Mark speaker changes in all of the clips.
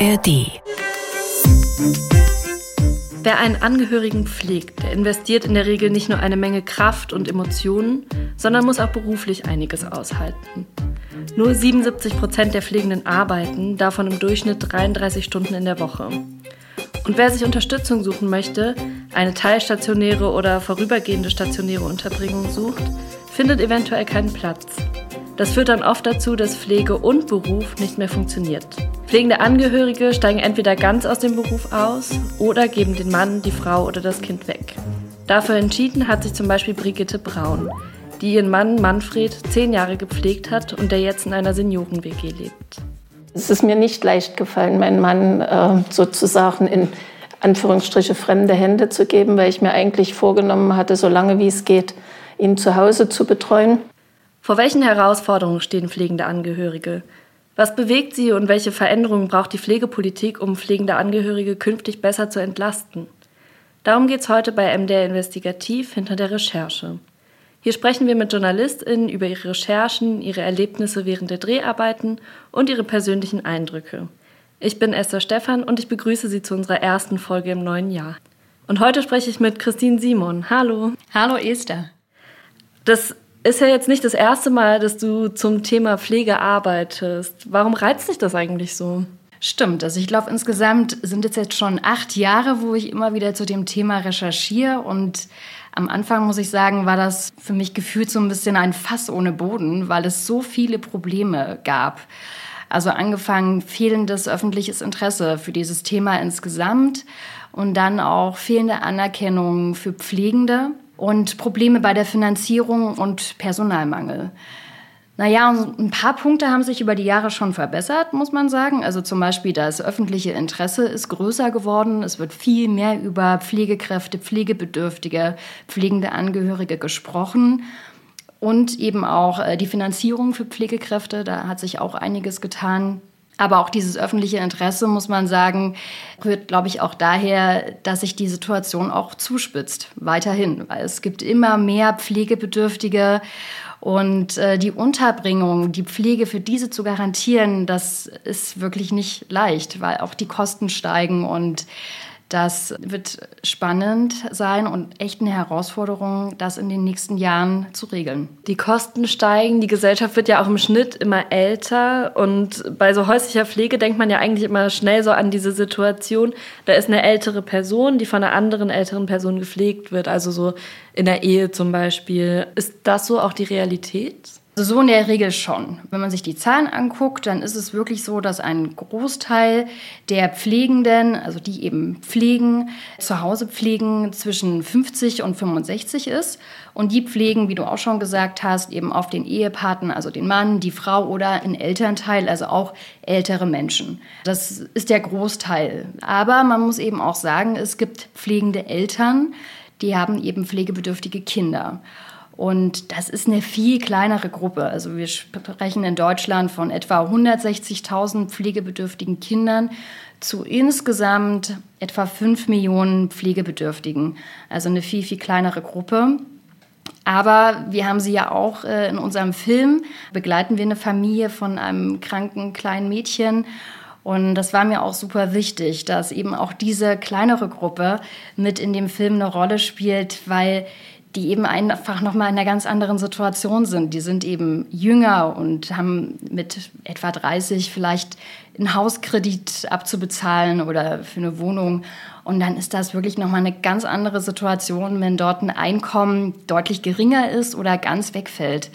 Speaker 1: ARD.
Speaker 2: Wer einen Angehörigen pflegt, der investiert in der Regel nicht nur eine Menge Kraft und Emotionen, sondern muss auch beruflich einiges aushalten. Nur 77 Prozent der Pflegenden arbeiten, davon im Durchschnitt 33 Stunden in der Woche. Und wer sich Unterstützung suchen möchte, eine teilstationäre oder vorübergehende stationäre Unterbringung sucht, findet eventuell keinen Platz. Das führt dann oft dazu, dass Pflege und Beruf nicht mehr funktioniert. Pflegende Angehörige steigen entweder ganz aus dem Beruf aus oder geben den Mann, die Frau oder das Kind weg. Dafür entschieden hat sich zum Beispiel Brigitte Braun, die ihren Mann Manfred zehn Jahre gepflegt hat und der jetzt in einer Senioren-WG lebt.
Speaker 3: Es ist mir nicht leicht gefallen, meinen Mann äh, sozusagen in Anführungsstriche fremde Hände zu geben, weil ich mir eigentlich vorgenommen hatte, so lange wie es geht, ihn zu Hause zu betreuen.
Speaker 2: Vor welchen Herausforderungen stehen pflegende Angehörige? Was bewegt sie und welche Veränderungen braucht die Pflegepolitik, um pflegende Angehörige künftig besser zu entlasten? Darum geht es heute bei MDR Investigativ hinter der Recherche. Hier sprechen wir mit JournalistInnen über ihre Recherchen, ihre Erlebnisse während der Dreharbeiten und ihre persönlichen Eindrücke. Ich bin Esther Stephan und ich begrüße Sie zu unserer ersten Folge im neuen Jahr. Und heute spreche ich mit Christine Simon. Hallo.
Speaker 4: Hallo Esther.
Speaker 2: Das ist ja jetzt nicht das erste Mal, dass du zum Thema Pflege arbeitest. Warum reizt dich das eigentlich so?
Speaker 4: Stimmt, also ich glaube, insgesamt sind es jetzt schon acht Jahre, wo ich immer wieder zu dem Thema recherchiere. Und am Anfang, muss ich sagen, war das für mich gefühlt so ein bisschen ein Fass ohne Boden, weil es so viele Probleme gab. Also angefangen fehlendes öffentliches Interesse für dieses Thema insgesamt und dann auch fehlende Anerkennung für Pflegende und Probleme bei der Finanzierung und Personalmangel. Naja, ein paar Punkte haben sich über die Jahre schon verbessert, muss man sagen. Also zum Beispiel das öffentliche Interesse ist größer geworden. Es wird viel mehr über Pflegekräfte, Pflegebedürftige, pflegende Angehörige gesprochen. Und eben auch äh, die Finanzierung für Pflegekräfte, da hat sich auch einiges getan. Aber auch dieses öffentliche Interesse, muss man sagen, rührt, glaube ich, auch daher, dass sich die Situation auch zuspitzt, weiterhin. Weil es gibt immer mehr Pflegebedürftige und äh, die Unterbringung, die Pflege für diese zu garantieren, das ist wirklich nicht leicht, weil auch die Kosten steigen und das wird spannend sein und echt eine Herausforderung, das in den nächsten Jahren zu regeln.
Speaker 2: Die Kosten steigen, die Gesellschaft wird ja auch im Schnitt immer älter und bei so häuslicher Pflege denkt man ja eigentlich immer schnell so an diese Situation, da ist eine ältere Person, die von einer anderen älteren Person gepflegt wird, also so in der Ehe zum Beispiel. Ist das so auch die Realität?
Speaker 4: Also so in der Regel schon. Wenn man sich die Zahlen anguckt, dann ist es wirklich so, dass ein Großteil der Pflegenden, also die eben pflegen, zu Hause pflegen, zwischen 50 und 65 ist. Und die pflegen, wie du auch schon gesagt hast, eben auf den Ehepartner, also den Mann, die Frau oder einen Elternteil, also auch ältere Menschen. Das ist der Großteil. Aber man muss eben auch sagen, es gibt pflegende Eltern, die haben eben pflegebedürftige Kinder. Und das ist eine viel kleinere Gruppe. Also wir sprechen in Deutschland von etwa 160.000 pflegebedürftigen Kindern zu insgesamt etwa 5 Millionen Pflegebedürftigen. Also eine viel, viel kleinere Gruppe. Aber wir haben sie ja auch äh, in unserem Film, begleiten wir eine Familie von einem kranken kleinen Mädchen. Und das war mir auch super wichtig, dass eben auch diese kleinere Gruppe mit in dem Film eine Rolle spielt, weil die eben einfach nochmal in einer ganz anderen Situation sind. Die sind eben jünger und haben mit etwa 30 vielleicht einen Hauskredit abzubezahlen oder für eine Wohnung. Und dann ist das wirklich nochmal eine ganz andere Situation, wenn dort ein Einkommen deutlich geringer ist oder ganz wegfällt.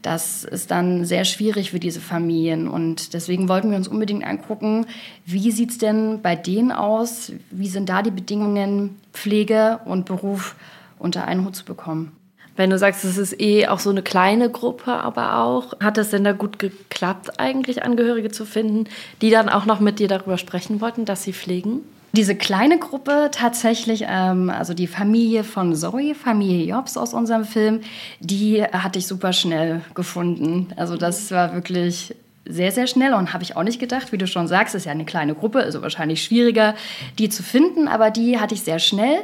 Speaker 4: Das ist dann sehr schwierig für diese Familien. Und deswegen wollten wir uns unbedingt angucken, wie sieht es denn bei denen aus? Wie sind da die Bedingungen Pflege und Beruf? Unter einen Hut zu bekommen.
Speaker 2: Wenn du sagst, es ist eh auch so eine kleine Gruppe, aber auch, hat es denn da gut geklappt, eigentlich Angehörige zu finden, die dann auch noch mit dir darüber sprechen wollten, dass sie pflegen?
Speaker 4: Diese kleine Gruppe tatsächlich, ähm, also die Familie von Zoe, Familie Jobs aus unserem Film, die hatte ich super schnell gefunden. Also das war wirklich sehr, sehr schnell und habe ich auch nicht gedacht. Wie du schon sagst, ist ja eine kleine Gruppe, also wahrscheinlich schwieriger, die zu finden, aber die hatte ich sehr schnell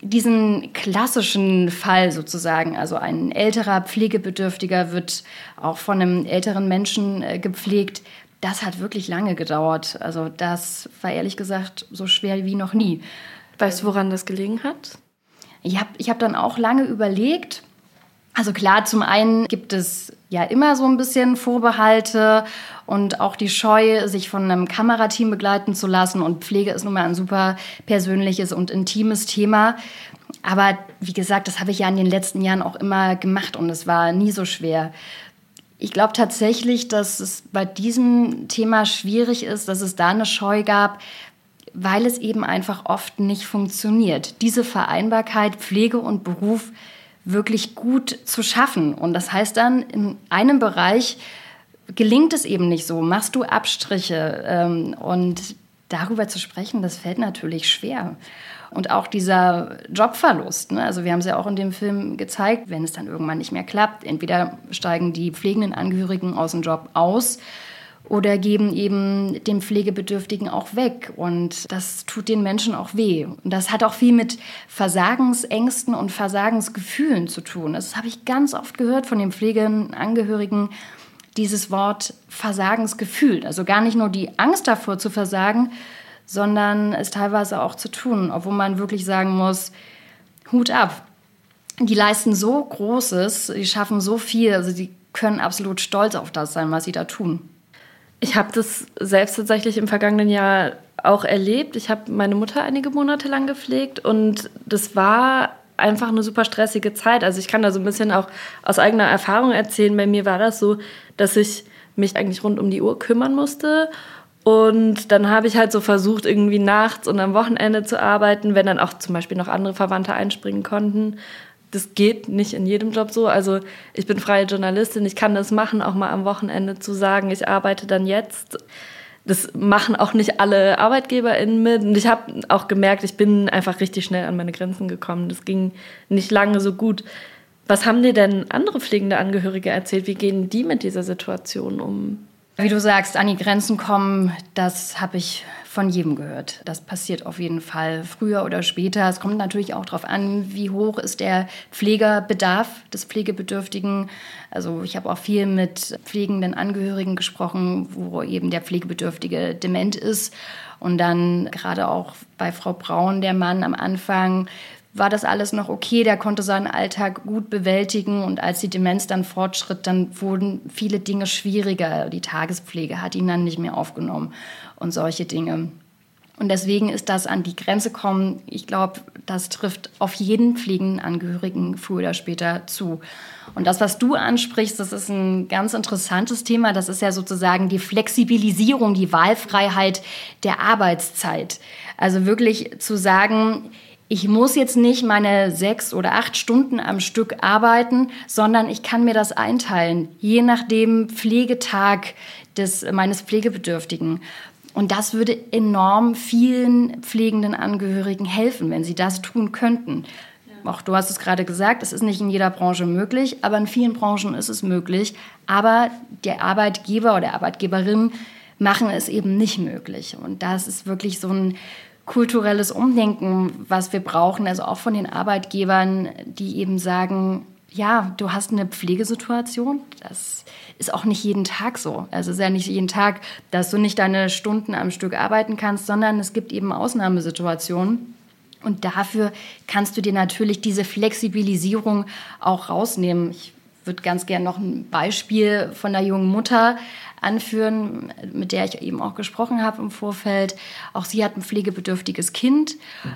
Speaker 4: diesen klassischen Fall sozusagen, also ein älterer Pflegebedürftiger wird auch von einem älteren Menschen äh, gepflegt, das hat wirklich lange gedauert. Also das war ehrlich gesagt so schwer wie noch nie.
Speaker 2: Weißt du, woran das gelegen hat?
Speaker 4: Ich habe ich hab dann auch lange überlegt. Also klar, zum einen gibt es ja immer so ein bisschen Vorbehalte und auch die Scheu, sich von einem Kamerateam begleiten zu lassen. Und Pflege ist nun mal ein super persönliches und intimes Thema. Aber wie gesagt, das habe ich ja in den letzten Jahren auch immer gemacht und es war nie so schwer. Ich glaube tatsächlich, dass es bei diesem Thema schwierig ist, dass es da eine Scheu gab, weil es eben einfach oft nicht funktioniert. Diese Vereinbarkeit Pflege und Beruf wirklich gut zu schaffen. Und das heißt dann, in einem Bereich gelingt es eben nicht so, machst du Abstriche. Ähm, und darüber zu sprechen, das fällt natürlich schwer. Und auch dieser Jobverlust. Ne? Also wir haben es ja auch in dem Film gezeigt, wenn es dann irgendwann nicht mehr klappt, entweder steigen die pflegenden Angehörigen aus dem Job aus oder geben eben dem Pflegebedürftigen auch weg. Und das tut den Menschen auch weh. Und das hat auch viel mit Versagensängsten und Versagensgefühlen zu tun. Das habe ich ganz oft gehört von den Pflegeangehörigen, dieses Wort Versagensgefühl. Also gar nicht nur die Angst davor zu versagen, sondern es teilweise auch zu tun, obwohl man wirklich sagen muss, Hut ab. Die leisten so Großes, die schaffen so viel, also die können absolut stolz auf das sein, was sie da tun.
Speaker 2: Ich habe das selbst tatsächlich im vergangenen Jahr auch erlebt. Ich habe meine Mutter einige Monate lang gepflegt und das war einfach eine super stressige Zeit. Also ich kann da so ein bisschen auch aus eigener Erfahrung erzählen. Bei mir war das so, dass ich mich eigentlich rund um die Uhr kümmern musste und dann habe ich halt so versucht, irgendwie nachts und am Wochenende zu arbeiten, wenn dann auch zum Beispiel noch andere Verwandte einspringen konnten. Das geht nicht in jedem Job so. Also ich bin freie Journalistin, ich kann das machen, auch mal am Wochenende zu sagen, ich arbeite dann jetzt. Das machen auch nicht alle ArbeitgeberInnen mit. Und ich habe auch gemerkt, ich bin einfach richtig schnell an meine Grenzen gekommen. Das ging nicht lange so gut. Was haben dir denn andere pflegende Angehörige erzählt? Wie gehen die mit dieser Situation um?
Speaker 4: Wie du sagst, an die Grenzen kommen, das habe ich von jedem gehört. Das passiert auf jeden Fall früher oder später. Es kommt natürlich auch darauf an, wie hoch ist der Pflegerbedarf des Pflegebedürftigen. Also ich habe auch viel mit pflegenden Angehörigen gesprochen, wo eben der Pflegebedürftige dement ist. Und dann gerade auch bei Frau Braun, der Mann am Anfang, war das alles noch okay, der konnte seinen Alltag gut bewältigen und als die Demenz dann fortschritt, dann wurden viele Dinge schwieriger. Die Tagespflege hat ihn dann nicht mehr aufgenommen und solche Dinge. Und deswegen ist das an die Grenze kommen, ich glaube, das trifft auf jeden pflegenden Angehörigen früher oder später zu. Und das, was du ansprichst, das ist ein ganz interessantes Thema. Das ist ja sozusagen die Flexibilisierung, die Wahlfreiheit der Arbeitszeit. Also wirklich zu sagen, ich muss jetzt nicht meine sechs oder acht Stunden am Stück arbeiten, sondern ich kann mir das einteilen, je nach dem Pflegetag des, meines Pflegebedürftigen. Und das würde enorm vielen pflegenden Angehörigen helfen, wenn sie das tun könnten. Ja. Auch du hast es gerade gesagt, es ist nicht in jeder Branche möglich, aber in vielen Branchen ist es möglich. Aber der Arbeitgeber oder Arbeitgeberin machen es eben nicht möglich. Und das ist wirklich so ein kulturelles Umdenken, was wir brauchen, also auch von den Arbeitgebern, die eben sagen, ja, du hast eine Pflegesituation, das ist auch nicht jeden Tag so. Also es ist ja nicht jeden Tag, dass du nicht deine Stunden am Stück arbeiten kannst, sondern es gibt eben Ausnahmesituationen. Und dafür kannst du dir natürlich diese Flexibilisierung auch rausnehmen. Ich würde ganz gerne noch ein Beispiel von einer jungen Mutter anführen, mit der ich eben auch gesprochen habe im Vorfeld. Auch sie hat ein pflegebedürftiges Kind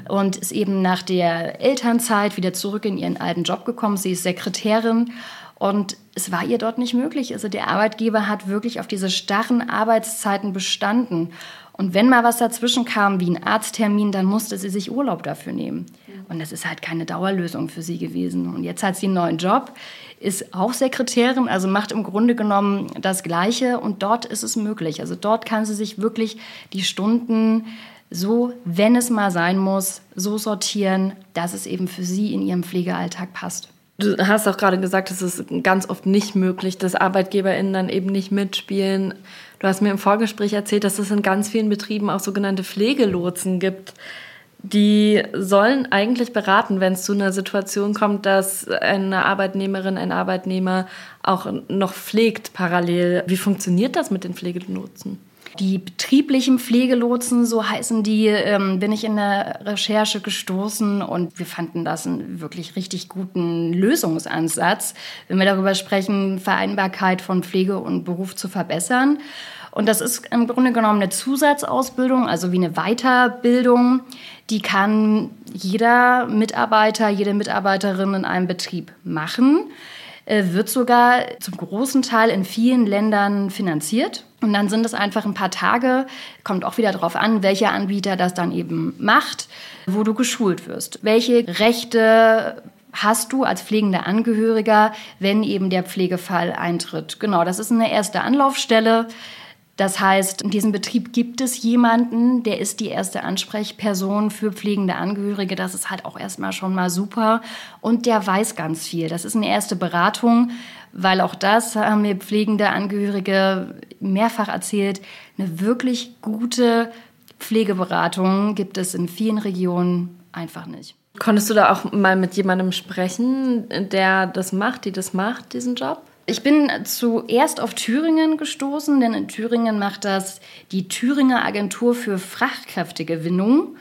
Speaker 4: und ist eben nach der Elternzeit wieder zurück in ihren alten Job gekommen. Sie ist Sekretärin und es war ihr dort nicht möglich. Also der Arbeitgeber hat wirklich auf diese starren Arbeitszeiten bestanden. Und wenn mal was dazwischen kam, wie ein Arzttermin, dann musste sie sich Urlaub dafür nehmen. Und das ist halt keine Dauerlösung für sie gewesen. Und jetzt hat sie einen neuen Job ist auch Sekretärin, also macht im Grunde genommen das Gleiche und dort ist es möglich. Also dort kann sie sich wirklich die Stunden so, wenn es mal sein muss, so sortieren, dass es eben für sie in ihrem Pflegealltag passt.
Speaker 2: Du hast auch gerade gesagt, es ist ganz oft nicht möglich, dass ArbeitgeberInnen dann eben nicht mitspielen. Du hast mir im Vorgespräch erzählt, dass es in ganz vielen Betrieben auch sogenannte Pflegelotsen gibt. Die sollen eigentlich beraten, wenn es zu einer Situation kommt, dass eine Arbeitnehmerin, ein Arbeitnehmer auch noch pflegt parallel. Wie funktioniert das mit den Pflegelotsen?
Speaker 4: Die betrieblichen Pflegelotsen, so heißen die, ähm, bin ich in der Recherche gestoßen und wir fanden das einen wirklich richtig guten Lösungsansatz, wenn wir darüber sprechen, Vereinbarkeit von Pflege und Beruf zu verbessern. Und das ist im Grunde genommen eine Zusatzausbildung, also wie eine Weiterbildung. Die kann jeder Mitarbeiter, jede Mitarbeiterin in einem Betrieb machen. Äh, wird sogar zum großen Teil in vielen Ländern finanziert. Und dann sind es einfach ein paar Tage, kommt auch wieder darauf an, welcher Anbieter das dann eben macht, wo du geschult wirst. Welche Rechte hast du als pflegender Angehöriger, wenn eben der Pflegefall eintritt? Genau, das ist eine erste Anlaufstelle. Das heißt, in diesem Betrieb gibt es jemanden, der ist die erste Ansprechperson für pflegende Angehörige. Das ist halt auch erstmal schon mal super. Und der weiß ganz viel. Das ist eine erste Beratung, weil auch das haben mir pflegende Angehörige mehrfach erzählt. Eine wirklich gute Pflegeberatung gibt es in vielen Regionen einfach nicht.
Speaker 2: Konntest du da auch mal mit jemandem sprechen, der das macht, die das macht, diesen Job?
Speaker 4: Ich bin zuerst auf Thüringen gestoßen, denn in Thüringen macht das die Thüringer Agentur für Fachkräftegewinnung.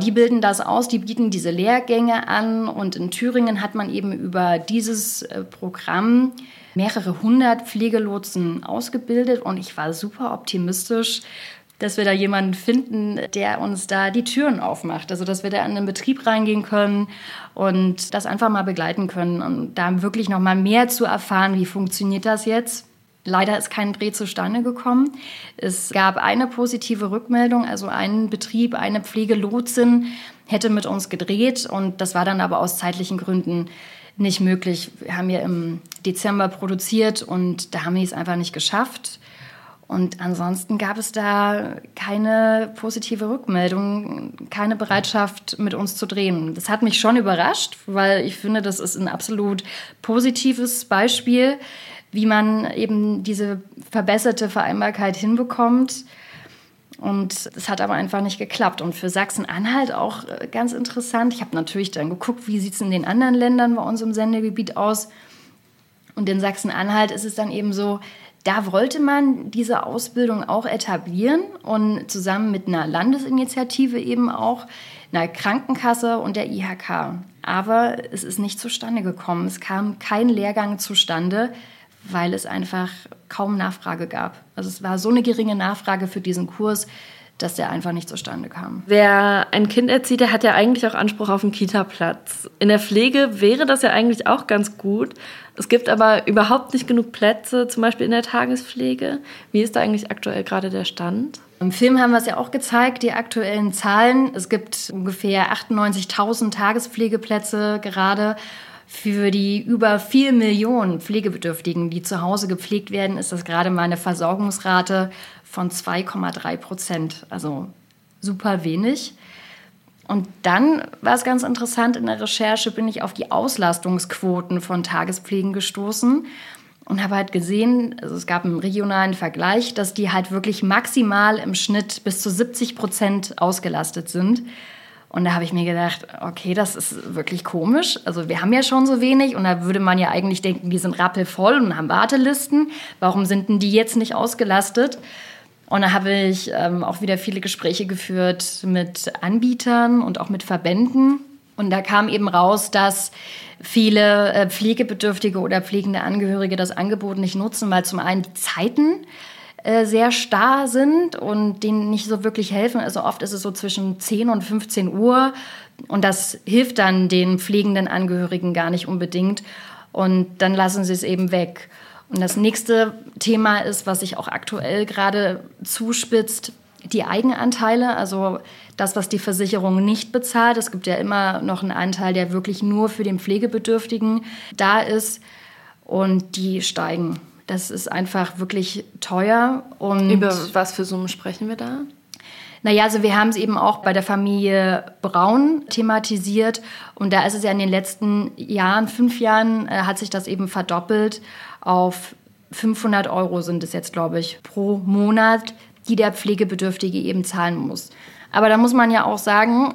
Speaker 4: Die bilden das aus, die bieten diese Lehrgänge an und in Thüringen hat man eben über dieses äh, Programm mehrere hundert Pflegelotsen ausgebildet und ich war super optimistisch, dass wir da jemanden finden, der uns da die Türen aufmacht. Also, dass wir da in den Betrieb reingehen können und das einfach mal begleiten können und da wirklich noch mal mehr zu erfahren, wie funktioniert das jetzt. Leider ist kein Dreh zustande gekommen. Es gab eine positive Rückmeldung, also ein Betrieb, eine Pflegelotsin hätte mit uns gedreht und das war dann aber aus zeitlichen Gründen nicht möglich. Wir haben ja im Dezember produziert und da haben wir es einfach nicht geschafft. Und ansonsten gab es da keine positive Rückmeldung, keine Bereitschaft, mit uns zu drehen. Das hat mich schon überrascht, weil ich finde, das ist ein absolut positives Beispiel, wie man eben diese verbesserte Vereinbarkeit hinbekommt. Und es hat aber einfach nicht geklappt. Und für Sachsen-Anhalt auch äh, ganz interessant. Ich habe natürlich dann geguckt, wie sieht es in den anderen Ländern bei uns im Sendegebiet aus. Und in Sachsen-Anhalt ist es dann eben so, da wollte man diese Ausbildung auch etablieren und zusammen mit einer Landesinitiative eben auch, einer Krankenkasse und der IHK. Aber es ist nicht zustande gekommen. Es kam kein Lehrgang zustande, weil es einfach kaum Nachfrage gab. Also es war so eine geringe Nachfrage für diesen Kurs, dass der einfach nicht zustande kam.
Speaker 2: Wer ein Kind erzieht, der hat ja eigentlich auch Anspruch auf einen Kita-Platz. In der Pflege wäre das ja eigentlich auch ganz gut. Es gibt aber überhaupt nicht genug Plätze, zum Beispiel in der Tagespflege. Wie ist da eigentlich aktuell gerade der Stand?
Speaker 4: Im Film haben wir es ja auch gezeigt, die aktuellen Zahlen. Es gibt ungefähr 98.000 Tagespflegeplätze gerade. Für die über 4 Millionen Pflegebedürftigen, die zu Hause gepflegt werden, ist das gerade mal eine Versorgungsrate von 2,3 Prozent. Also super wenig. Und dann war es ganz interessant, in der Recherche bin ich auf die Auslastungsquoten von Tagespflegen gestoßen und habe halt gesehen, also es gab einen regionalen Vergleich, dass die halt wirklich maximal im Schnitt bis zu 70 Prozent ausgelastet sind. Und da habe ich mir gedacht, okay, das ist wirklich komisch. Also wir haben ja schon so wenig und da würde man ja eigentlich denken, die sind rappelvoll und haben Wartelisten. Warum sind denn die jetzt nicht ausgelastet? Und da habe ich ähm, auch wieder viele Gespräche geführt mit Anbietern und auch mit Verbänden. Und da kam eben raus, dass viele äh, Pflegebedürftige oder pflegende Angehörige das Angebot nicht nutzen, weil zum einen die Zeiten äh, sehr starr sind und denen nicht so wirklich helfen. Also oft ist es so zwischen 10 und 15 Uhr und das hilft dann den pflegenden Angehörigen gar nicht unbedingt. Und dann lassen sie es eben weg. Und das nächste Thema ist, was sich auch aktuell gerade zuspitzt, die Eigenanteile, also das, was die Versicherung nicht bezahlt. Es gibt ja immer noch einen Anteil, der wirklich nur für den Pflegebedürftigen da ist. Und die steigen. Das ist einfach wirklich teuer. Und
Speaker 2: Über was für Summen sprechen wir da?
Speaker 4: Naja, also wir haben es eben auch bei der Familie Braun thematisiert. Und da ist es ja in den letzten Jahren, fünf Jahren, äh, hat sich das eben verdoppelt auf 500 Euro sind es jetzt, glaube ich, pro Monat, die der Pflegebedürftige eben zahlen muss. Aber da muss man ja auch sagen,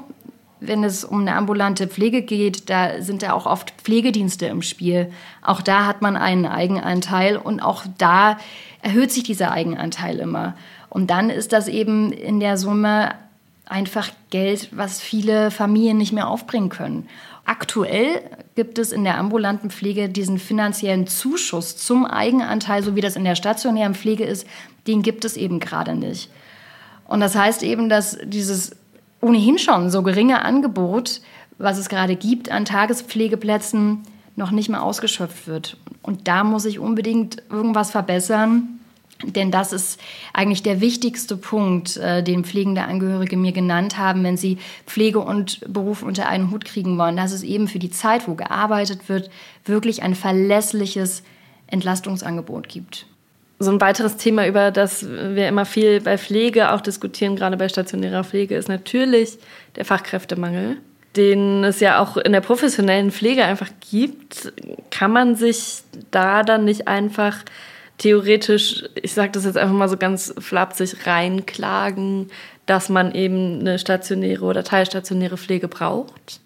Speaker 4: wenn es um eine ambulante Pflege geht, da sind ja auch oft Pflegedienste im Spiel. Auch da hat man einen Eigenanteil und auch da erhöht sich dieser Eigenanteil immer. Und dann ist das eben in der Summe einfach Geld, was viele Familien nicht mehr aufbringen können. Aktuell gibt es in der ambulanten Pflege diesen finanziellen Zuschuss zum Eigenanteil, so wie das in der stationären Pflege ist, den gibt es eben gerade nicht. Und das heißt eben, dass dieses ohnehin schon so geringe Angebot, was es gerade gibt an Tagespflegeplätzen, noch nicht mal ausgeschöpft wird. Und da muss ich unbedingt irgendwas verbessern, denn das ist eigentlich der wichtigste Punkt, äh, den pflegende Angehörige mir genannt haben, wenn sie Pflege und Beruf unter einen Hut kriegen wollen, dass es eben für die Zeit, wo gearbeitet wird, wirklich ein verlässliches Entlastungsangebot gibt.
Speaker 2: So ein weiteres Thema, über das wir immer viel bei Pflege auch diskutieren, gerade bei stationärer Pflege, ist natürlich der Fachkräftemangel, den es ja auch in der professionellen Pflege einfach gibt. Kann man sich da dann nicht einfach theoretisch, ich sage das jetzt einfach mal so ganz flapsig, reinklagen, dass man eben eine stationäre oder teilstationäre Pflege braucht?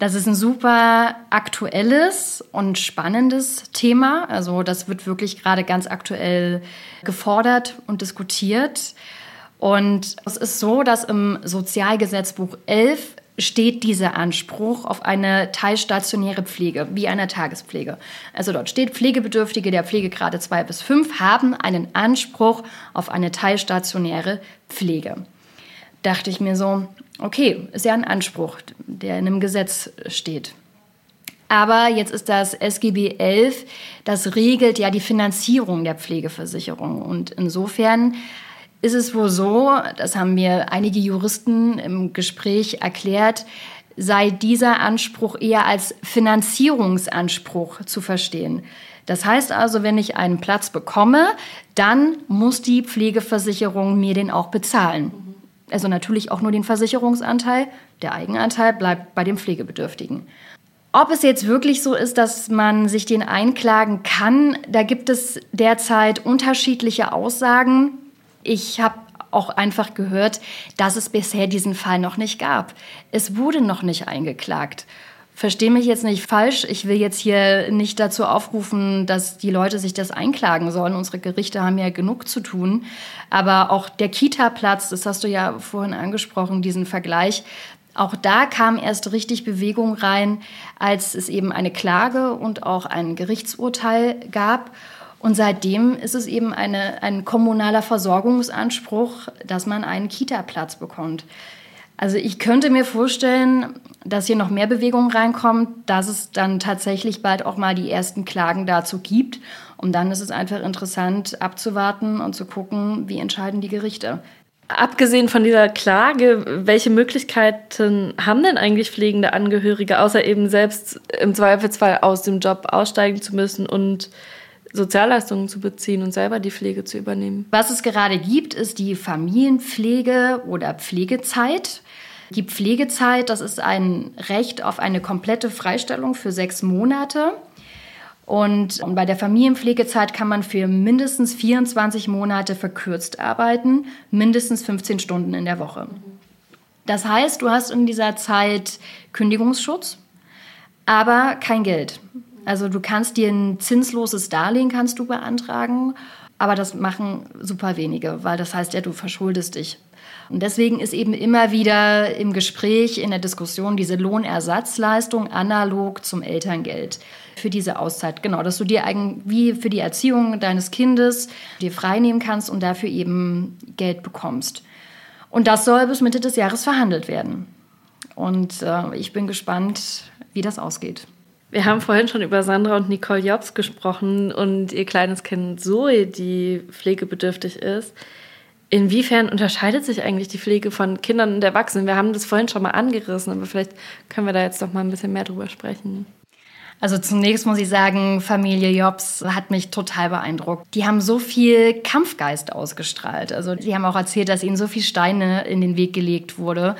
Speaker 4: Das ist ein super aktuelles und spannendes Thema. Also das wird wirklich gerade ganz aktuell gefordert und diskutiert. Und es ist so, dass im Sozialgesetzbuch 11 steht dieser Anspruch auf eine teilstationäre Pflege, wie eine Tagespflege. Also dort steht, Pflegebedürftige der Pflegegrade 2 bis 5 haben einen Anspruch auf eine teilstationäre Pflege. Dachte ich mir so, okay, ist ja ein Anspruch, der in einem Gesetz steht. Aber jetzt ist das SGB 11, das regelt ja die Finanzierung der Pflegeversicherung. Und insofern ist es wohl so, das haben mir einige Juristen im Gespräch erklärt, sei dieser Anspruch eher als Finanzierungsanspruch zu verstehen. Das heißt also, wenn ich einen Platz bekomme, dann muss die Pflegeversicherung mir den auch bezahlen. Also natürlich auch nur den Versicherungsanteil, der Eigenanteil bleibt bei dem Pflegebedürftigen. Ob es jetzt wirklich so ist, dass man sich den einklagen kann, da gibt es derzeit unterschiedliche Aussagen. Ich habe auch einfach gehört, dass es bisher diesen Fall noch nicht gab. Es wurde noch nicht eingeklagt. Verstehe mich jetzt nicht falsch. Ich will jetzt hier nicht dazu aufrufen, dass die Leute sich das einklagen sollen. Unsere Gerichte haben ja genug zu tun. Aber auch der Kita-Platz, das hast du ja vorhin angesprochen, diesen Vergleich. Auch da kam erst richtig Bewegung rein, als es eben eine Klage und auch ein Gerichtsurteil gab. Und seitdem ist es eben eine, ein kommunaler Versorgungsanspruch, dass man einen Kita-Platz bekommt. Also ich könnte mir vorstellen, dass hier noch mehr Bewegung reinkommt, dass es dann tatsächlich bald auch mal die ersten Klagen dazu gibt. Und dann ist es einfach interessant abzuwarten und zu gucken, wie entscheiden die Gerichte.
Speaker 2: Abgesehen von dieser Klage, welche Möglichkeiten haben denn eigentlich pflegende Angehörige, außer eben selbst im Zweifelsfall aus dem Job aussteigen zu müssen und Sozialleistungen zu beziehen und selber die Pflege zu übernehmen.
Speaker 4: Was es gerade gibt, ist die Familienpflege oder Pflegezeit. Die Pflegezeit, das ist ein Recht auf eine komplette Freistellung für sechs Monate. Und, bei der Familienpflegezeit kann man für mindestens 24 Monate verkürzt arbeiten, mindestens 15 Stunden in der Woche. Das heißt, du hast in dieser Zeit Kündigungsschutz, aber kein Geld. Also du kannst dir ein zinsloses Darlehen kannst du beantragen, aber das machen super wenige, weil das heißt ja, du verschuldest dich. Und deswegen ist eben immer wieder im Gespräch, in der Diskussion diese Lohnersatzleistung analog zum Elterngeld für diese Auszeit. Genau, dass du dir wie für die Erziehung deines Kindes dir freinehmen kannst und dafür eben Geld bekommst. Und das soll bis Mitte des Jahres verhandelt werden. Und äh, ich bin gespannt, wie das ausgeht.
Speaker 2: Wir haben vorhin schon über Sandra und Nicole Jobs gesprochen und ihr kleines Kind Zoe, die pflegebedürftig ist. Inwiefern unterscheidet sich eigentlich die Pflege von Kindern und Erwachsenen? Wir haben das vorhin schon mal angerissen, aber vielleicht können wir da jetzt doch mal ein bisschen mehr drüber sprechen.
Speaker 4: Also zunächst muss ich sagen, Familie Jobs hat mich total beeindruckt. Die haben so viel Kampfgeist ausgestrahlt. Also sie haben auch erzählt, dass ihnen so viel Steine in den Weg gelegt wurde.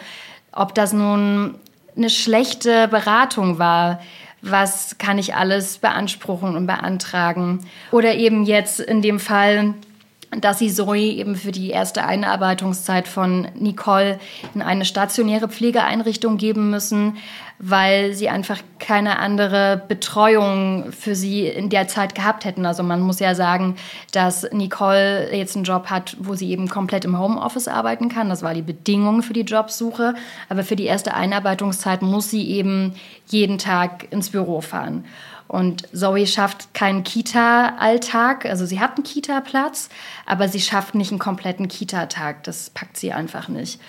Speaker 4: Ob das nun eine schlechte Beratung war, was kann ich alles beanspruchen und beantragen. Oder eben jetzt in dem Fall dass sie Zoe eben für die erste Einarbeitungszeit von Nicole in eine stationäre Pflegeeinrichtung geben müssen, weil sie einfach keine andere Betreuung für sie in der Zeit gehabt hätten. Also man muss ja sagen, dass Nicole jetzt einen Job hat, wo sie eben komplett im Homeoffice arbeiten kann. Das war die Bedingung für die Jobsuche. Aber für die erste Einarbeitungszeit muss sie eben jeden Tag ins Büro fahren. Und Zoe schafft keinen Kita-Alltag. Also sie hat einen Kita-Platz, aber sie schafft nicht einen kompletten Kita-Tag. Das packt sie einfach nicht.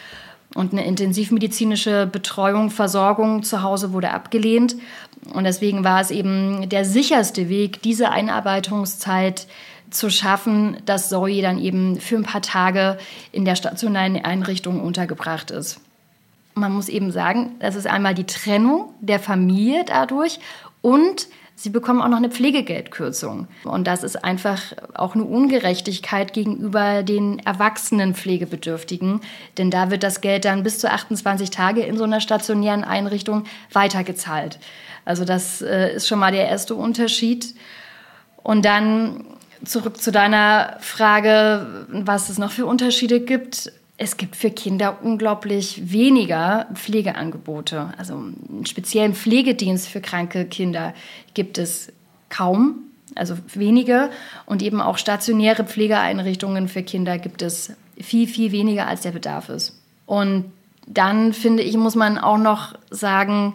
Speaker 4: Und eine intensivmedizinische Betreuung, Versorgung zu Hause wurde abgelehnt. Und deswegen war es eben der sicherste Weg, diese Einarbeitungszeit zu schaffen, dass Zoe dann eben für ein paar Tage in der stationären Einrichtung untergebracht ist. Man muss eben sagen, das ist einmal die Trennung der Familie dadurch und Sie bekommen auch noch eine Pflegegeldkürzung. Und das ist einfach auch eine Ungerechtigkeit gegenüber den erwachsenen Pflegebedürftigen. Denn da wird das Geld dann bis zu 28 Tage in so einer stationären Einrichtung weitergezahlt. Also das äh, ist schon mal der erste Unterschied. Und dann zurück zu deiner Frage, was es noch für Unterschiede gibt es gibt für Kinder unglaublich weniger Pflegeangebote. Also einen speziellen Pflegedienst für kranke Kinder gibt es kaum, also wenige. Und eben auch stationäre Pflegeeinrichtungen für Kinder gibt es viel, viel weniger, als der Bedarf ist. Und dann finde ich, muss man auch noch sagen,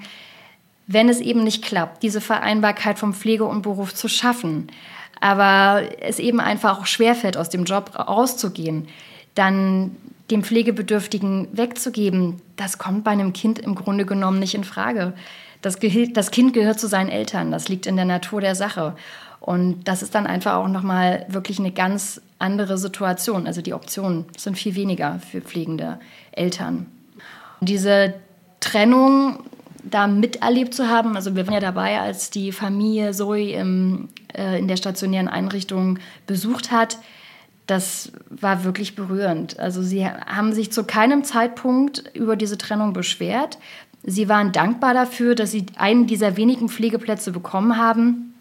Speaker 4: wenn es eben nicht klappt, diese Vereinbarkeit vom Pflege und Beruf zu schaffen, aber es eben einfach auch schwerfällt, aus dem Job rauszugehen, dann dem Pflegebedürftigen wegzugeben, das kommt bei einem Kind im Grunde genommen nicht in Frage. Das, das Kind gehört zu seinen Eltern, das liegt in der Natur der Sache. Und das ist dann einfach auch nochmal wirklich eine ganz andere Situation. Also die Optionen sind viel weniger für pflegende Eltern. Und diese Trennung da miterlebt zu haben, also wir waren ja dabei, als die Familie Zoe im, äh, in der stationären Einrichtung besucht hat, das war wirklich berührend. Also sie haben sich zu keinem Zeitpunkt über diese Trennung beschwert. Sie waren dankbar dafür, dass sie einen dieser wenigen Pflegeplätze bekommen haben.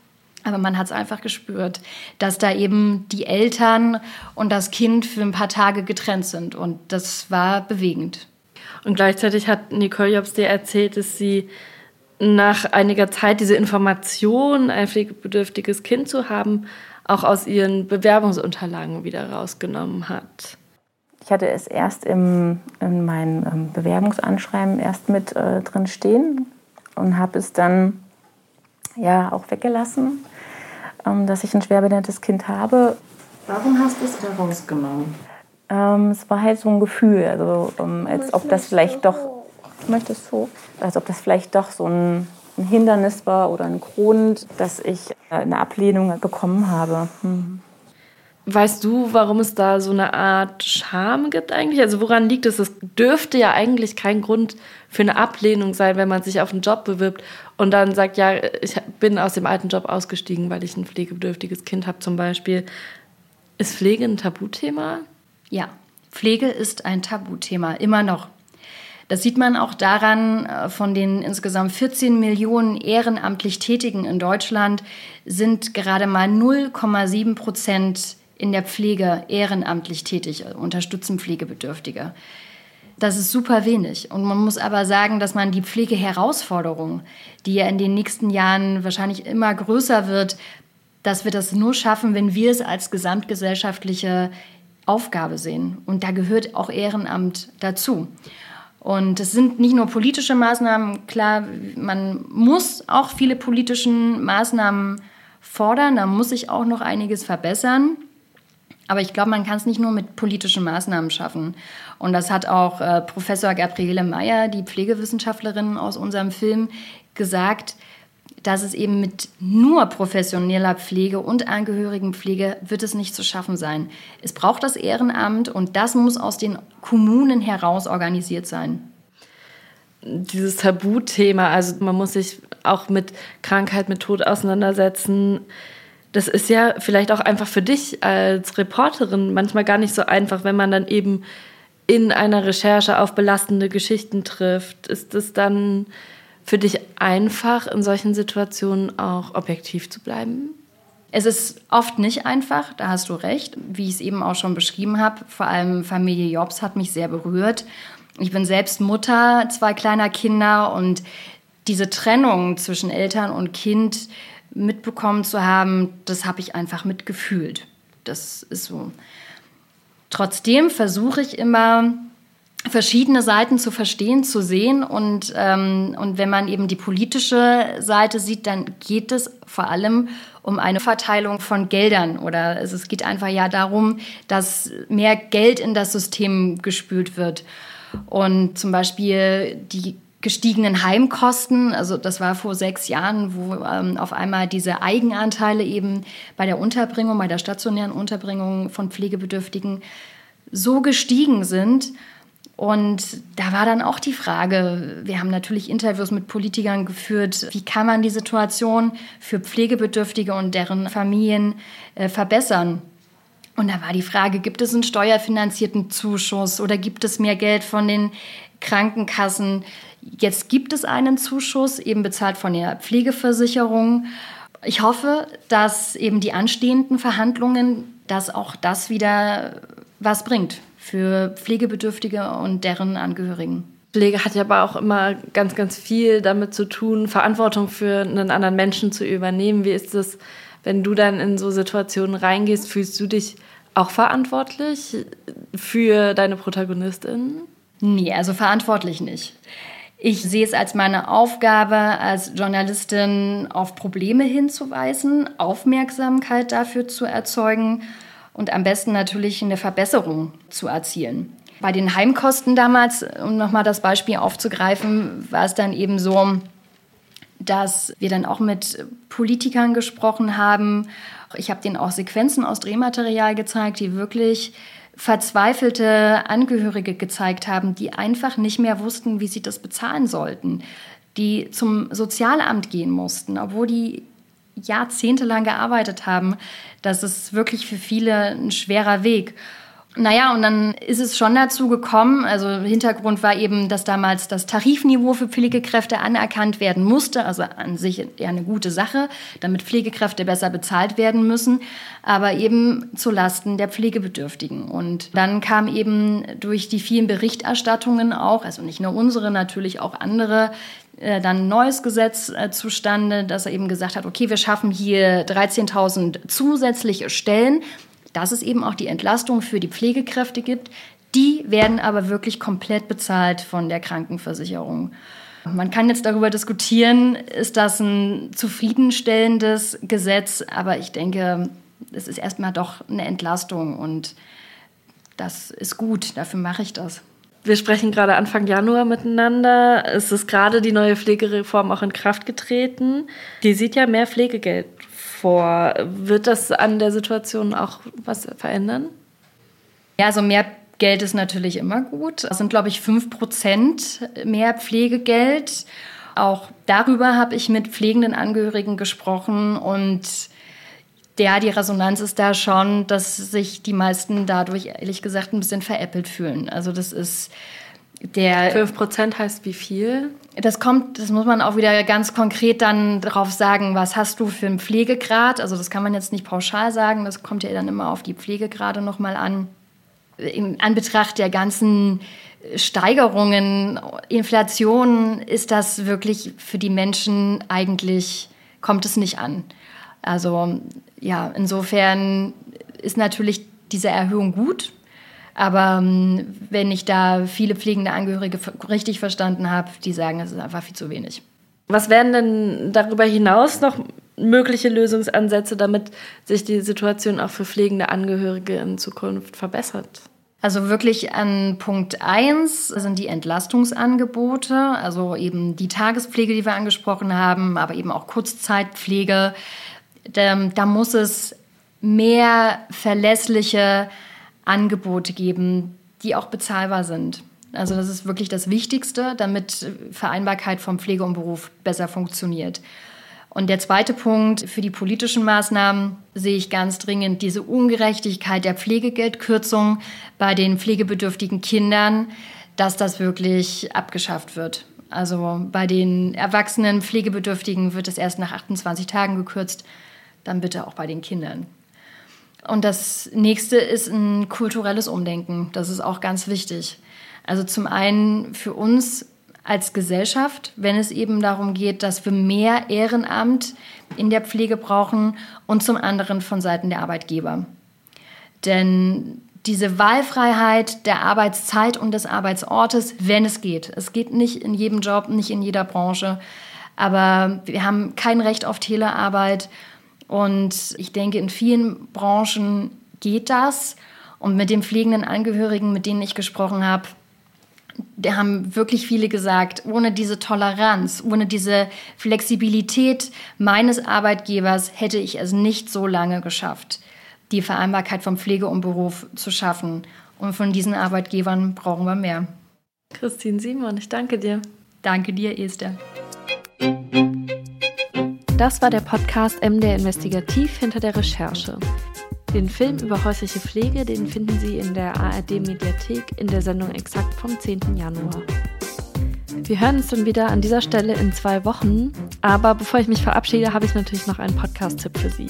Speaker 4: Aber man hat es einfach gespürt, dass da eben die Eltern und das Kind für ein paar Tage getrennt sind. Und das war bewegend.
Speaker 2: Und gleichzeitig hat Nicole Jobs dir erzählt, dass sie nach einiger Zeit diese Information, ein pflegebedürftiges Kind zu haben, auch aus ihren Bewerbungsunterlagen wieder rausgenommen hat.
Speaker 3: Ich hatte es erst im, in meinem ähm, Bewerbungsanschreiben erst mit äh, drin stehen und habe es dann ja auch weggelassen, ähm, dass ich ein schwerbehindertes Kind habe.
Speaker 4: Warum hast du es da rausgenommen?
Speaker 3: Ähm, es war halt so ein Gefühl, also ähm, als ob das vielleicht doch, möchtest du, als ob das vielleicht doch so ein ein Hindernis war oder ein Grund, dass ich eine Ablehnung bekommen habe. Hm.
Speaker 2: Weißt du, warum es da so eine Art Scham gibt eigentlich? Also woran liegt es? Es dürfte ja eigentlich kein Grund für eine Ablehnung sein, wenn man sich auf einen Job bewirbt und dann sagt, ja, ich bin aus dem alten Job ausgestiegen, weil ich ein pflegebedürftiges Kind habe zum Beispiel. Ist Pflege ein Tabuthema?
Speaker 4: Ja, Pflege ist ein Tabuthema, immer noch. Das sieht man auch daran, äh, von den insgesamt 14 Millionen ehrenamtlich Tätigen in Deutschland sind gerade mal 0,7 Prozent in der Pflege ehrenamtlich tätig, also unterstützen Pflegebedürftige. Das ist super wenig. Und man muss aber sagen, dass man die Pflegeherausforderung, die ja in den nächsten Jahren wahrscheinlich immer größer wird, dass wir das nur schaffen, wenn wir es als gesamtgesellschaftliche Aufgabe sehen. Und da gehört auch Ehrenamt dazu. Und es sind nicht nur politische Maßnahmen, klar, man muss auch viele politische Maßnahmen fordern, da muss sich auch noch einiges verbessern. Aber ich glaube, man kann es nicht nur mit politischen Maßnahmen schaffen. Und das hat auch äh, Professor Gabriele Meyer, die Pflegewissenschaftlerin aus unserem Film, gesagt dass es eben mit nur professioneller Pflege und Angehörigenpflege wird es nicht zu schaffen sein. Es braucht das Ehrenamt und das muss aus den Kommunen heraus organisiert sein.
Speaker 2: Dieses Tabuthema, also man muss sich auch mit Krankheit, mit Tod auseinandersetzen. Das ist ja vielleicht auch einfach für dich als Reporterin manchmal gar nicht so einfach, wenn man dann eben in einer Recherche auf belastende Geschichten trifft. Ist es dann für dich einfach, in solchen Situationen auch objektiv zu bleiben?
Speaker 4: Es ist oft nicht einfach, da hast du recht, wie ich es eben auch schon beschrieben habe. Vor allem Familie Jobs hat mich sehr berührt. Ich bin selbst Mutter zwei kleiner Kinder und diese Trennung zwischen Eltern und Kind mitbekommen zu haben, das habe ich einfach mitgefühlt. Das ist so. Trotzdem versuche ich immer, verschiedene Seiten zu verstehen, zu sehen. Und, ähm, und wenn man eben die politische Seite sieht, dann geht es vor allem um eine Verteilung von Geldern. Oder es geht einfach ja darum, dass mehr Geld in das System gespült wird. Und zum Beispiel die gestiegenen Heimkosten, also das war vor sechs Jahren, wo ähm, auf einmal diese Eigenanteile eben bei der Unterbringung, bei der stationären Unterbringung von Pflegebedürftigen so gestiegen sind. Und da war dann auch die Frage, wir haben natürlich Interviews mit Politikern geführt, wie kann man die Situation für Pflegebedürftige und deren Familien äh, verbessern? Und da war die Frage, gibt es einen steuerfinanzierten Zuschuss oder gibt es mehr Geld von den Krankenkassen? Jetzt gibt es einen Zuschuss, eben bezahlt von der Pflegeversicherung. Ich hoffe, dass eben die anstehenden Verhandlungen, dass auch das wieder was bringt für Pflegebedürftige und deren Angehörigen.
Speaker 2: Pflege hat ja aber auch immer ganz, ganz viel damit zu tun, Verantwortung für einen anderen Menschen zu übernehmen. Wie ist es, wenn du dann in so Situationen reingehst, fühlst du dich auch verantwortlich für deine Protagonistin?
Speaker 4: Nee, also verantwortlich nicht. Ich sehe es als meine Aufgabe als Journalistin, auf Probleme hinzuweisen, Aufmerksamkeit dafür zu erzeugen und am besten natürlich eine Verbesserung zu erzielen. Bei den Heimkosten damals, um nochmal das Beispiel aufzugreifen, war es dann eben so, dass wir dann auch mit Politikern gesprochen haben. Ich habe denen auch Sequenzen aus Drehmaterial gezeigt, die wirklich verzweifelte Angehörige gezeigt haben, die einfach nicht mehr wussten, wie sie das bezahlen sollten, die zum Sozialamt gehen mussten, obwohl die jahrzehntelang gearbeitet haben. Das ist wirklich für viele ein schwerer Weg. Naja, und dann ist es schon dazu gekommen, also Hintergrund war eben, dass damals das Tarifniveau für Pflegekräfte anerkannt werden musste, also an sich ja eine gute Sache, damit Pflegekräfte besser bezahlt werden müssen, aber eben zu Lasten der Pflegebedürftigen. Und dann kam eben durch die vielen Berichterstattungen auch, also nicht nur unsere, natürlich auch andere, äh, dann ein neues Gesetz äh, zustande, dass er eben gesagt hat, okay, wir schaffen hier 13.000 zusätzliche Stellen dass es eben auch die Entlastung für die Pflegekräfte gibt. Die werden aber wirklich komplett bezahlt von der Krankenversicherung. Man kann jetzt darüber diskutieren, ist das ein zufriedenstellendes Gesetz, aber ich denke, es ist erstmal doch eine Entlastung und das ist gut, dafür mache ich das.
Speaker 2: Wir sprechen gerade Anfang Januar miteinander. Es ist gerade die neue Pflegereform auch in Kraft getreten. Die sieht ja mehr Pflegegeld vor. Wird das an der Situation auch was verändern?
Speaker 4: Ja, also mehr Geld ist natürlich immer gut. Es sind, glaube ich, 5 Prozent mehr Pflegegeld. Auch darüber habe ich mit pflegenden Angehörigen gesprochen und ja, die Resonanz ist da schon, dass sich die meisten dadurch ehrlich gesagt ein bisschen veräppelt fühlen. Also das ist der
Speaker 2: 5 Prozent heißt wie viel?
Speaker 4: Das kommt, das muss man auch wieder ganz konkret dann darauf sagen, was hast du für einen Pflegegrad? Also das kann man jetzt nicht pauschal sagen, das kommt ja dann immer auf die Pflegegrade nochmal an. In Anbetracht der ganzen Steigerungen, Inflation ist das wirklich für die Menschen eigentlich, kommt es nicht an. Also ja, insofern ist natürlich diese Erhöhung gut, aber ähm, wenn ich da viele pflegende Angehörige richtig verstanden habe, die sagen, es ist einfach viel zu wenig.
Speaker 2: Was wären denn darüber hinaus noch mögliche Lösungsansätze, damit sich die Situation auch für pflegende Angehörige in Zukunft verbessert?
Speaker 4: Also wirklich an Punkt 1 sind die Entlastungsangebote, also eben die Tagespflege, die wir angesprochen haben, aber eben auch Kurzzeitpflege. Da, da muss es mehr verlässliche Angebote geben, die auch bezahlbar sind. Also das ist wirklich das Wichtigste, damit Vereinbarkeit vom Pflege und Beruf besser funktioniert. Und der zweite Punkt für die politischen Maßnahmen sehe ich ganz dringend diese Ungerechtigkeit der Pflegegeldkürzung bei den pflegebedürftigen Kindern, dass das wirklich abgeschafft wird. Also bei den erwachsenen Pflegebedürftigen wird es erst nach 28 Tagen gekürzt. Dann bitte auch bei den Kindern. Und das nächste ist ein kulturelles Umdenken. Das ist auch ganz wichtig. Also zum einen für uns als Gesellschaft, wenn es eben darum geht, dass wir mehr Ehrenamt in der Pflege brauchen und zum anderen von Seiten der Arbeitgeber. Denn diese Wahlfreiheit der Arbeitszeit und des Arbeitsortes, wenn es geht. Es geht nicht in jedem Job, nicht in jeder Branche, aber wir haben kein Recht auf Telearbeit und ich denke, in vielen Branchen geht das. Und mit den pflegenden Angehörigen, mit denen ich gesprochen habe, da haben wirklich viele gesagt, ohne diese Toleranz, ohne diese Flexibilität meines Arbeitgebers hätte ich es nicht so lange geschafft, die Vereinbarkeit von Pflege und Beruf zu schaffen. Und von diesen Arbeitgebern brauchen wir mehr.
Speaker 2: Christine Simon, ich danke dir.
Speaker 4: Danke dir, Esther.
Speaker 2: Das war der Podcast MDR Investigativ hinter der Recherche. Den Film über häusliche Pflege, den finden Sie in der ARD Mediathek in der Sendung Exakt vom 10. Januar. Wir hören uns dann wieder an dieser Stelle in zwei Wochen. Aber bevor ich mich verabschiede, habe ich natürlich noch einen Podcast-Tipp für Sie.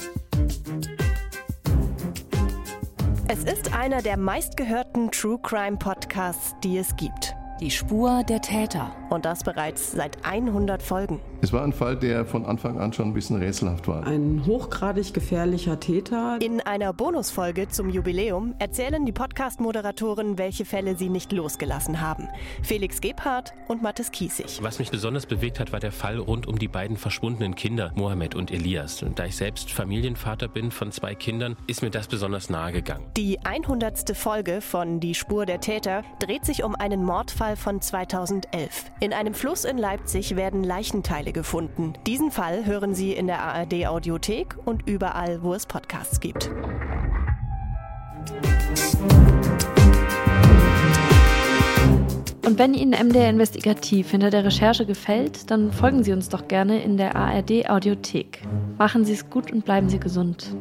Speaker 1: Es ist einer der meistgehörten True Crime Podcasts, die es gibt.
Speaker 5: Die Spur der Täter.
Speaker 1: Und das bereits seit 100 Folgen.
Speaker 6: Es war ein Fall, der von Anfang an schon ein bisschen rätselhaft war.
Speaker 7: Ein hochgradig gefährlicher Täter.
Speaker 1: In einer Bonusfolge zum Jubiläum erzählen die Podcast-Moderatoren, welche Fälle sie nicht losgelassen haben. Felix Gebhardt und Mathis Kiesig.
Speaker 8: Was mich besonders bewegt hat, war der Fall rund um die beiden verschwundenen Kinder, Mohammed und Elias. Und da ich selbst Familienvater bin von zwei Kindern, ist mir das besonders nahe gegangen.
Speaker 1: Die 100. Folge von Die Spur der Täter dreht sich um einen Mordfall von 2011. In einem Fluss in Leipzig werden Leichenteile gefunden. Diesen Fall hören Sie in der ARD Audiothek und überall, wo es Podcasts gibt.
Speaker 2: Und wenn Ihnen MDR Investigativ hinter der Recherche gefällt, dann folgen Sie uns doch gerne in der ARD Audiothek. Machen Sie es gut und bleiben Sie gesund.